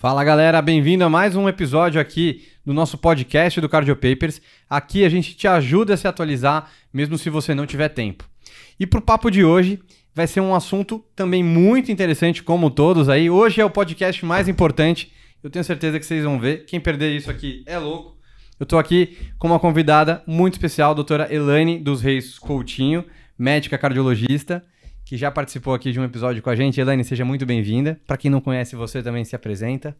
Fala galera, bem-vindo a mais um episódio aqui do nosso podcast do Cardio Papers. Aqui a gente te ajuda a se atualizar, mesmo se você não tiver tempo. E pro papo de hoje vai ser um assunto também muito interessante, como todos aí. Hoje é o podcast mais importante. Eu tenho certeza que vocês vão ver. Quem perder isso aqui é louco. Eu tô aqui com uma convidada muito especial, a doutora Elaine dos Reis Coutinho, médica cardiologista que já participou aqui de um episódio com a gente. Elaine, seja muito bem-vinda. Para quem não conhece, você também se apresenta.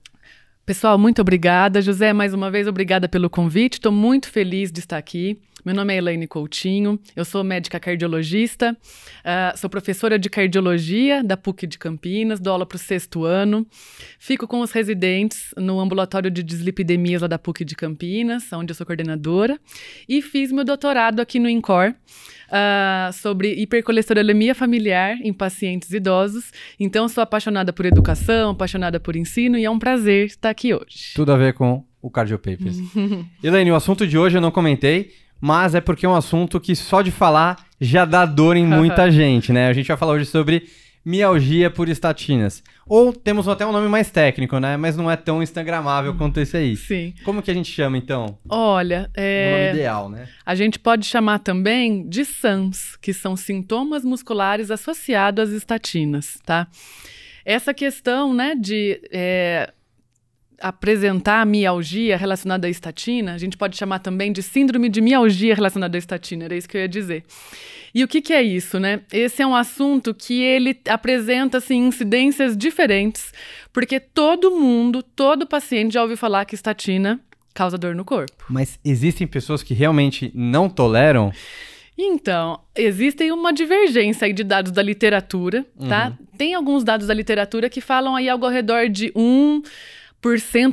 Pessoal, muito obrigada. José, mais uma vez, obrigada pelo convite. Estou muito feliz de estar aqui. Meu nome é Elaine Coutinho, eu sou médica cardiologista, uh, sou professora de cardiologia da PUC de Campinas, dou aula para o sexto ano, fico com os residentes no ambulatório de dislipidemias lá da PUC de Campinas, onde eu sou coordenadora, e fiz meu doutorado aqui no INCOR, uh, sobre hipercolesterolemia familiar em pacientes idosos. Então, sou apaixonada por educação, apaixonada por ensino e é um prazer estar aqui hoje. Tudo a ver com o Cardio Papers. Elaine, o assunto de hoje eu não comentei, mas é porque é um assunto que só de falar já dá dor em muita gente, né? A gente vai falar hoje sobre mialgia por estatinas. Ou temos até um nome mais técnico, né? Mas não é tão instagramável quanto esse aí. Sim. Como que a gente chama, então? Olha, é... O nome ideal, né? A gente pode chamar também de SAMS, que são sintomas musculares associados às estatinas, tá? Essa questão, né, de... É apresentar mialgia relacionada à estatina, a gente pode chamar também de síndrome de mialgia relacionada à estatina, era isso que eu ia dizer. E o que, que é isso, né? Esse é um assunto que ele apresenta assim, incidências diferentes, porque todo mundo, todo paciente já ouviu falar que estatina causa dor no corpo. Mas existem pessoas que realmente não toleram? Então, existem uma divergência aí de dados da literatura, tá? Uhum. Tem alguns dados da literatura que falam aí algo ao redor de um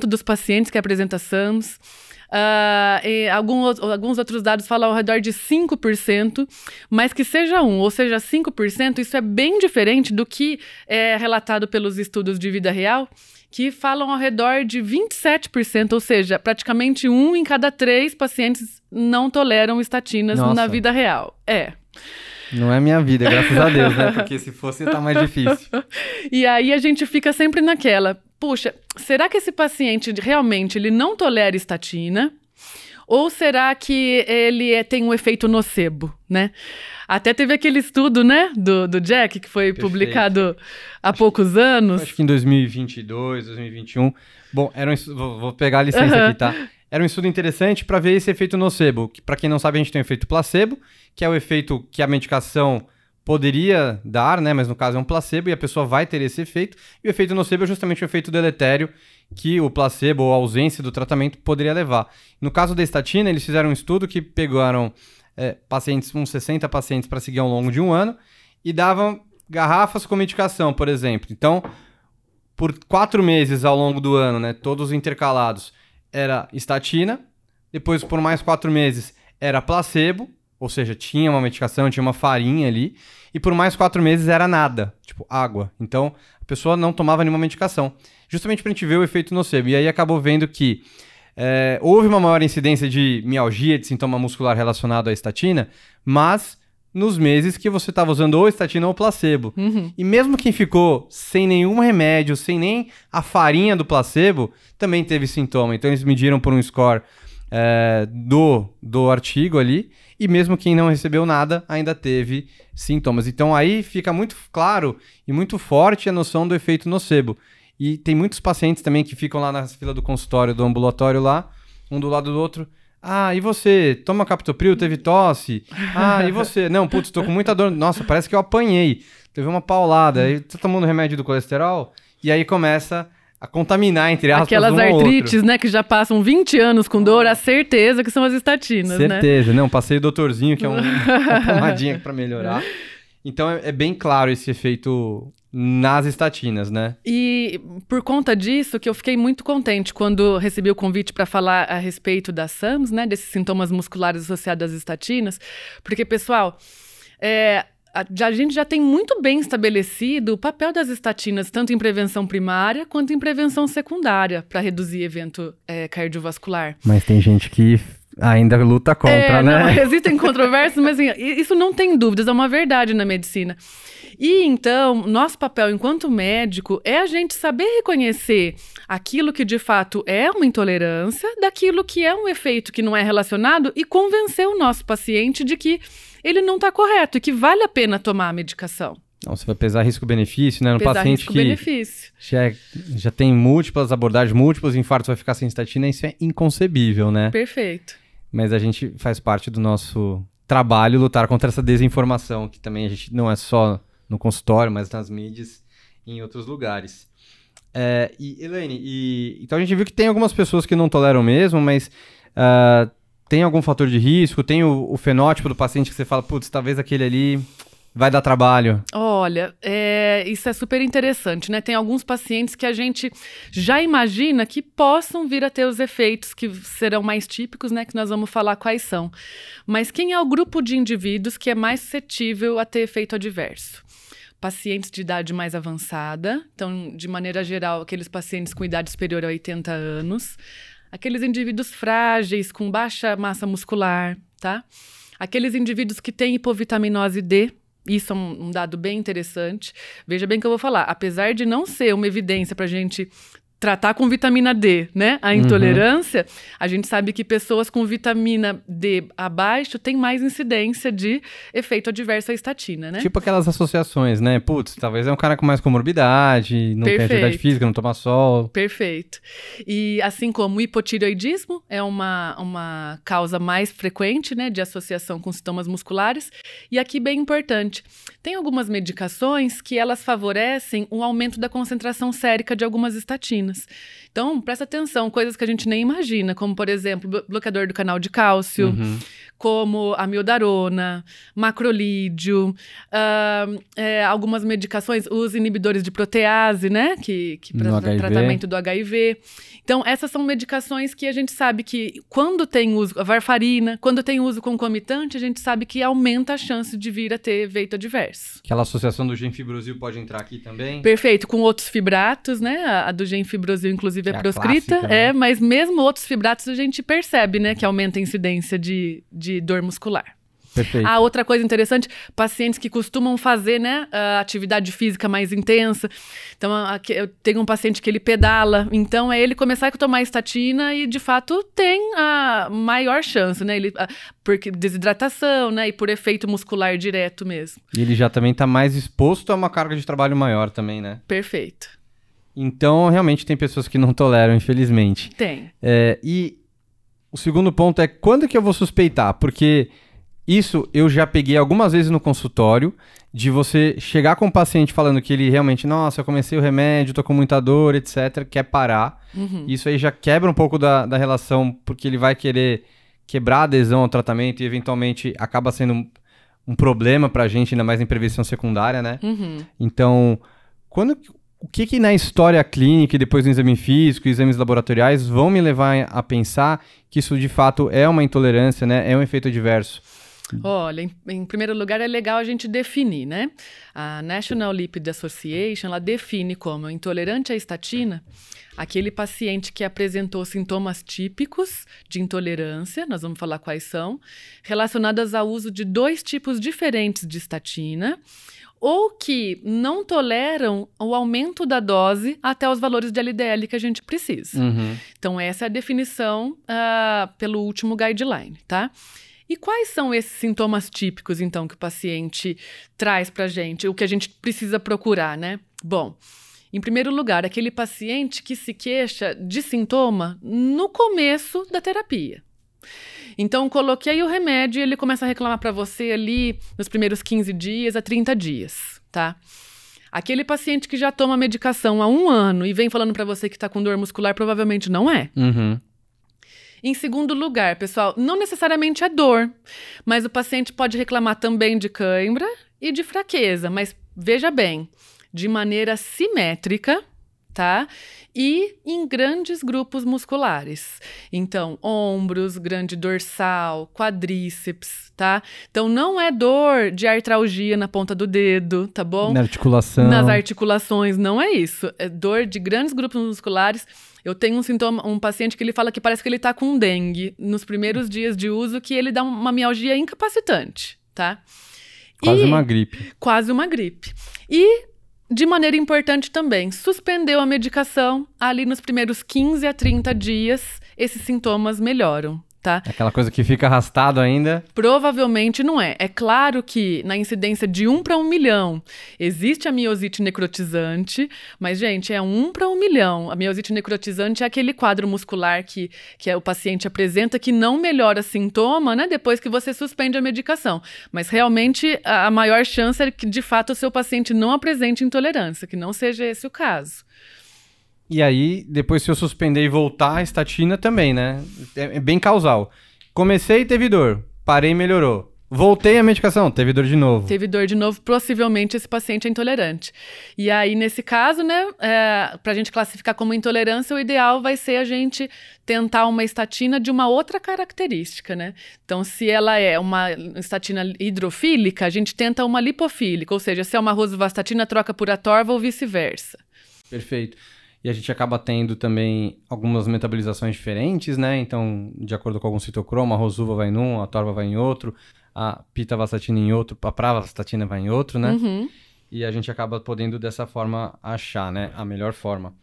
dos pacientes que apresentam SAMS. Uh, algum, alguns outros dados falam ao redor de 5%, mas que seja 1 ou seja 5%, isso é bem diferente do que é relatado pelos estudos de vida real, que falam ao redor de 27%, ou seja, praticamente um em cada três pacientes não toleram estatinas Nossa. na vida real. É. Não é minha vida, graças a Deus, né? Porque se fosse, tá mais difícil. e aí a gente fica sempre naquela puxa, será que esse paciente realmente ele não tolera estatina? Ou será que ele é, tem um efeito nocebo, né? Até teve aquele estudo, né, do, do Jack, que foi Perfeito. publicado há acho, poucos anos. Acho que em 2022, 2021. Bom, era um, vou, vou pegar a licença uhum. aqui, tá? Era um estudo interessante para ver esse efeito nocebo. Para quem não sabe, a gente tem o efeito placebo, que é o efeito que a medicação poderia dar, né? Mas no caso é um placebo e a pessoa vai ter esse efeito. E o efeito nocebo é justamente o efeito deletério que o placebo ou a ausência do tratamento poderia levar. No caso da estatina, eles fizeram um estudo que pegaram é, pacientes, uns 60 pacientes para seguir ao longo de um ano e davam garrafas com medicação, por exemplo. Então, por quatro meses ao longo do ano, né, todos intercalados, era estatina. Depois, por mais quatro meses, era placebo ou seja, tinha uma medicação, tinha uma farinha ali. E por mais quatro meses era nada, tipo água. Então a pessoa não tomava nenhuma medicação. Justamente para a gente ver o efeito nocebo. E aí acabou vendo que é, houve uma maior incidência de mialgia, de sintoma muscular relacionado à estatina, mas nos meses que você estava usando ou estatina ou placebo. Uhum. E mesmo quem ficou sem nenhum remédio, sem nem a farinha do placebo, também teve sintoma. Então eles mediram por um score é, do, do artigo ali, e mesmo quem não recebeu nada ainda teve sintomas. Então aí fica muito claro e muito forte a noção do efeito nocebo. E tem muitos pacientes também que ficam lá na fila do consultório, do ambulatório lá, um do lado do outro. Ah, e você? Toma captopril, teve tosse? Ah, e você? Não, putz, tô com muita dor. Nossa, parece que eu apanhei. Teve uma paulada. Aí tá tomando remédio do colesterol? E aí começa a contaminar, entre aspas, Aquelas um artrites, né, que já passam 20 anos com dor, a certeza que são as estatinas, certeza. né? Certeza, não, passei o doutorzinho, que é um, uma pomadinha para melhorar. Então é, é, bem claro esse efeito nas estatinas, né? E por conta disso que eu fiquei muito contente quando recebi o convite para falar a respeito da SAMS, né, desses sintomas musculares associados às estatinas, porque pessoal, é, a, gente já tem muito bem estabelecido o papel das estatinas, tanto em prevenção primária quanto em prevenção secundária, para reduzir evento é, cardiovascular. Mas tem gente que ainda luta contra, é, né? Não, existem controvérsias, mas assim, isso não tem dúvidas, é uma verdade na medicina. E então, nosso papel enquanto médico é a gente saber reconhecer aquilo que de fato é uma intolerância daquilo que é um efeito que não é relacionado e convencer o nosso paciente de que ele não está correto e que vale a pena tomar a medicação. Não, você vai pesar risco-benefício, né? No pesar paciente risco que benefício. já, é, já tem múltiplas abordagens, múltiplos infartos, vai ficar sem estatina, isso é inconcebível, né? Perfeito. Mas a gente faz parte do nosso trabalho lutar contra essa desinformação, que também a gente não é só no consultório, mas nas mídias e em outros lugares. É, e, Elaine, e, então a gente viu que tem algumas pessoas que não toleram mesmo, mas uh, tem algum fator de risco? Tem o, o, fenótipo do paciente que você fala, putz, talvez aquele ali vai dar trabalho? Olha, é, isso é super interessante, né? Tem alguns pacientes que a gente já imagina que possam vir a ter os efeitos que serão mais típicos, né? Que nós vamos falar quais são. Mas quem é o grupo de indivíduos que é mais suscetível a ter efeito adverso? pacientes de idade mais avançada, então, de maneira geral, aqueles pacientes com idade superior a 80 anos, aqueles indivíduos frágeis, com baixa massa muscular, tá? Aqueles indivíduos que têm hipovitaminose D, isso é um, dado bem interessante. Veja bem que eu vou falar, apesar de não ser uma evidência para a gente tratar com vitamina D, né? A intolerância, uhum. a gente sabe que pessoas com vitamina D abaixo têm mais incidência de efeito adverso à estatina, né? Tipo aquelas associações, né? Putz, talvez é um cara com mais comorbidade, não Perfeito. tem atividade física, não toma sol. Perfeito. E assim como o hipotireoidismo é uma, uma causa mais frequente, né, de associação com sintomas musculares. E aqui bem importante, tem algumas medicações que elas favorecem o aumento da concentração sérica de algumas estatinas. Então, presta atenção, coisas que a gente nem imagina, como, por exemplo, bloqueador do canal de cálcio, uhum. Como amiodarona, macrolídeo, uh, é, algumas medicações, os inibidores de protease, né, que, que para tratamento do HIV. Então, essas são medicações que a gente sabe que quando tem uso, a varfarina, quando tem uso concomitante, a gente sabe que aumenta a chance de vir a ter efeito adverso. Aquela associação do genfibrosil pode entrar aqui também? Perfeito, com outros fibratos, né? A, a do genfibrosil, inclusive, é, é proscrita, clássica, né? é, mas mesmo outros fibratos a gente percebe, né, que aumenta a incidência de, de dor muscular. Perfeito. Ah, outra coisa interessante, pacientes que costumam fazer, né, atividade física mais intensa. Então, eu tenho um paciente que ele pedala, então é ele começar a tomar estatina e, de fato, tem a maior chance, né, ele, porque desidratação, né, e por efeito muscular direto mesmo. E ele já também está mais exposto a uma carga de trabalho maior também, né? Perfeito. Então, realmente tem pessoas que não toleram, infelizmente. Tem. É, e o segundo ponto é quando que eu vou suspeitar? Porque isso eu já peguei algumas vezes no consultório, de você chegar com o paciente falando que ele realmente, nossa, eu comecei o remédio, tô com muita dor, etc., quer parar. Uhum. Isso aí já quebra um pouco da, da relação, porque ele vai querer quebrar a adesão ao tratamento e eventualmente acaba sendo um, um problema pra gente, ainda mais em prevenção secundária, né? Uhum. Então, quando, o que, que na história clínica e depois no exame físico, exames laboratoriais, vão me levar a pensar que isso de fato é uma intolerância, né? É um efeito adverso? Olha, em, em, primeiro lugar é legal a gente definir, né? A National Lipid Association, ela define como intolerante à estatina aquele paciente que apresentou sintomas típicos de intolerância, nós vamos falar quais são, relacionadas ao uso de dois tipos diferentes de estatina, ou que não toleram o aumento da dose até os valores de LDL que a gente precisa. Uhum. Então, essa é a definição uh, pelo último guideline, tá? E quais são esses sintomas típicos, então, que o paciente traz para a gente? O que a gente precisa procurar, né? Bom, em primeiro lugar, aquele paciente que se queixa de sintoma no começo da terapia. Então, coloquei o remédio e ele começa a reclamar para você ali nos primeiros 15 dias a 30 dias, tá? Aquele paciente que já toma medicação há um ano e vem falando para você que está com dor muscular, provavelmente não é. Uhum. Em segundo lugar, pessoal, não necessariamente é dor, mas o paciente pode reclamar também de cãibra e de fraqueza, mas veja bem, de maneira simétrica, tá? E em grandes grupos musculares. Então, ombros, grande dorsal, quadríceps, tá? Então, não é dor de artralgia na ponta do dedo, tá bom? Na articulação. Nas articulações, não é isso. É dor de grandes grupos musculares. Eu tenho um sintoma, um paciente que ele fala que parece que ele tá com dengue nos primeiros dias de uso, que ele dá uma mialgia incapacitante, tá? Quase E- uma gripe. Quase uma gripe. E, de maneira importante também, suspendeu a medicação ali nos primeiros 15 a 30 dias, esses sintomas melhoram. Tá? Aquela coisa que fica arrastado ainda. Provavelmente não é. É claro que na incidência de 1 para 1 milhão existe a miosite necrotizante, mas, gente, é 1 para 1 milhão. A miosite necrotizante é aquele quadro muscular que, que é, o paciente apresenta que não melhora sintoma né, depois que você suspende a medicação. Mas realmente a maior chance é que, de fato, o seu paciente não apresente intolerância, que não seja esse o caso. E aí, depois se eu suspender e voltar, a estatina também, né? É é bem causal. Comecei, teve dor. Parei, melhorou. Voltei a medicação, teve dor de novo. Teve dor de novo, possivelmente esse paciente é intolerante. E aí, nesse caso, né, é, para a gente classificar como intolerância, o ideal vai ser a gente tentar uma estatina de uma outra característica, né? Então, se ela é uma estatina hidrofílica, a gente tenta uma lipofílica, ou seja, se é uma rosuvastatina, troca por atorva ou vice-versa. Perfeito. E a gente acaba tendo também algumas metabolizações diferentes, né? Então, de acordo com algum citocromo, a rosuva vai em um, a torva vai em outro, a pitavastatina em outro, a pravastatina vai em outro, né? Uhum. E a gente acaba podendo dessa forma achar, né? A melhor forma.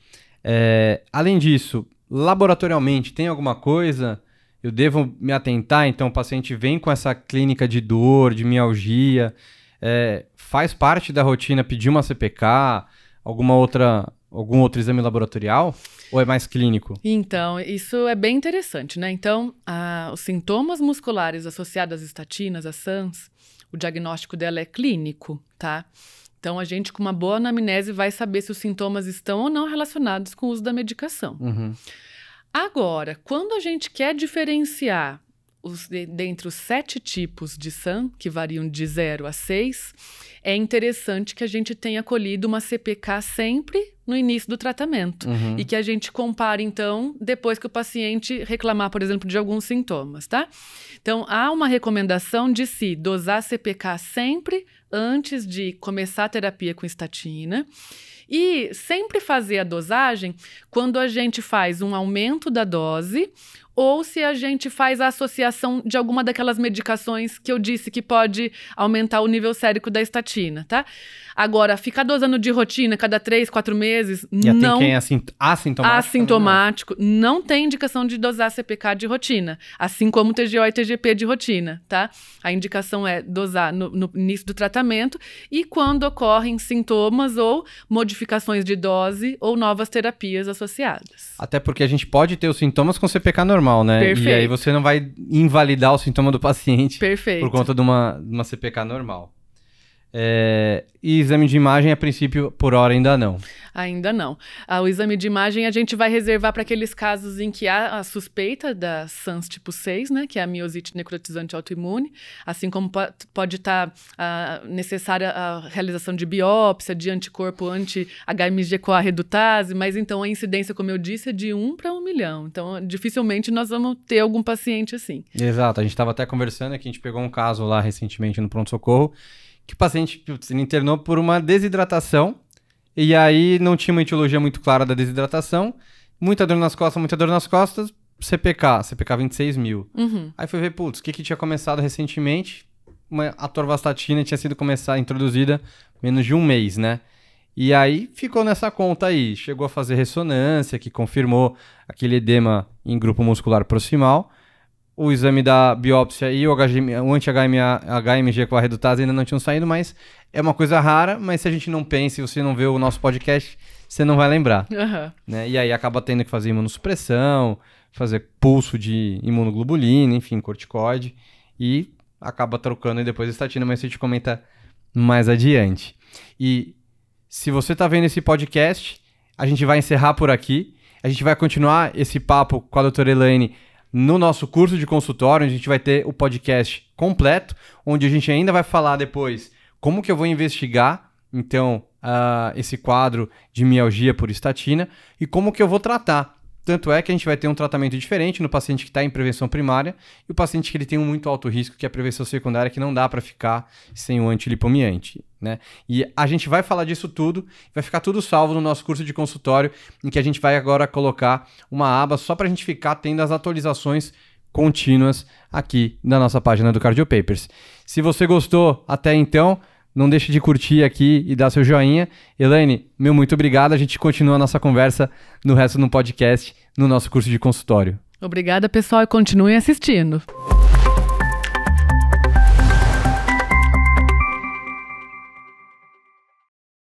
É, além disso, laboratorialmente, tem alguma coisa? Eu devo me atentar? Então, o paciente vem com essa clínica de dor, de mialgia, é, faz parte da rotina pedir uma CPK, alguma outra, algum outro exame laboratorial? Ou é mais clínico? Então, isso é bem interessante, né? Então, a- os sintomas musculares associados às estatinas, às SANS, o diagnóstico dela é clínico, tá? Então, a gente, com uma boa anamnese, vai saber se os sintomas estão ou não relacionados com o uso da medicação. Uhum. Agora, quando a gente quer diferenciar os, de- dentre os sete tipos de SAM, que variam de 0 a 6, é interessante que a gente tenha colhido uma CPK sempre no início do tratamento. Uhum. E que a gente compare, então, depois que o paciente reclamar, por exemplo, de alguns sintomas, tá? Então, há uma recomendação de se dosar CPK sempre antes de começar a terapia com estatina. E sempre fazer a dosagem quando a gente faz um aumento da dose ou se a gente faz a associação de alguma daquelas medicações que eu disse que pode aumentar o nível sérico da estatina, tá? Agora, ficar dosando de rotina cada três, quatro meses, E não quem é assint assintomático. assintomático, não tem indicação de dosar CPK de rotina, assim como TGO e TGP de rotina, tá? A indicação é dosar no, no início do tratamento e quando ocorrem sintomas ou modificações de dose ou novas terapias associadas. Até porque a gente pode ter os sintomas com CPK normal, né? E Perfeito. aí você não vai invalidar o sintoma do paciente Perfeito. por conta de uma, de uma CPK normal. É, e exame de imagem, a princípio, por hora ainda não. Ainda não. Ah, o exame de imagem a gente vai reservar para aqueles casos em que há a suspeita da SANS tipo 6, né, que é a miosite necrotizante autoimune, assim como po- pode estar necessária a realização de biópsia, de anticorpo anti-HMG-CoA redutase, mas então a incidência, como eu disse, é de 1 para 1 milhão. Então, dificilmente nós vamos ter algum paciente assim. Exato, a gente estava até conversando aqui, a gente pegou um caso lá recentemente no pronto-socorro, que o paciente putz, ele internou por uma desidratação, e aí não tinha uma etiologia muito clara da desidratação, muita dor nas costas, muita dor nas costas, CPK, CPK 26 mil. Uhum. Aí foi ver, putz, o que, que tinha começado recentemente? Uma atorvastatina tinha sido começar, introduzida menos de um mês, né? E aí ficou nessa conta aí. Chegou a fazer ressonância, que confirmou aquele edema em grupo muscular proximal. O exame da biópsia e o, HGM, o anti-HMG com a redutase ainda não tinham saído, mas é uma coisa rara. Mas se a gente não pensa, se você não vê o nosso podcast, você não vai lembrar Aham. né? E aí acaba tendo que fazer imunossupressão, fazer pulso de imunoglobulina, enfim, corticoide, e acaba trocando e depois estatina, mas a gente comenta mais adiante. E se você tá vendo esse podcast, a gente vai encerrar por aqui. A gente vai continuar esse papo com a doutora Elaine no nosso curso de consultório, a gente vai ter o podcast completo, onde a gente ainda vai falar depois como que eu vou investigar então, uh, esse quadro de mialgia por estatina e como que eu vou tratar. Tanto é que a gente vai ter um tratamento diferente no paciente que está em prevenção primária e o paciente que ele tem um muito alto risco, que é a prevenção secundária, que não dá para ficar sem o antilipomiante. Né? E a gente vai falar disso tudo, vai ficar tudo salvo no nosso curso de consultório, em que a gente vai agora colocar uma aba só para a gente ficar tendo as atualizações contínuas aqui na nossa página do Cardio Papers. Se você gostou até então, não deixe de curtir aqui e dar seu joinha. Elaine, meu muito obrigado. A gente continua a nossa conversa no resto do podcast, no nosso curso de consultório. Obrigada, pessoal, e continuem assistindo.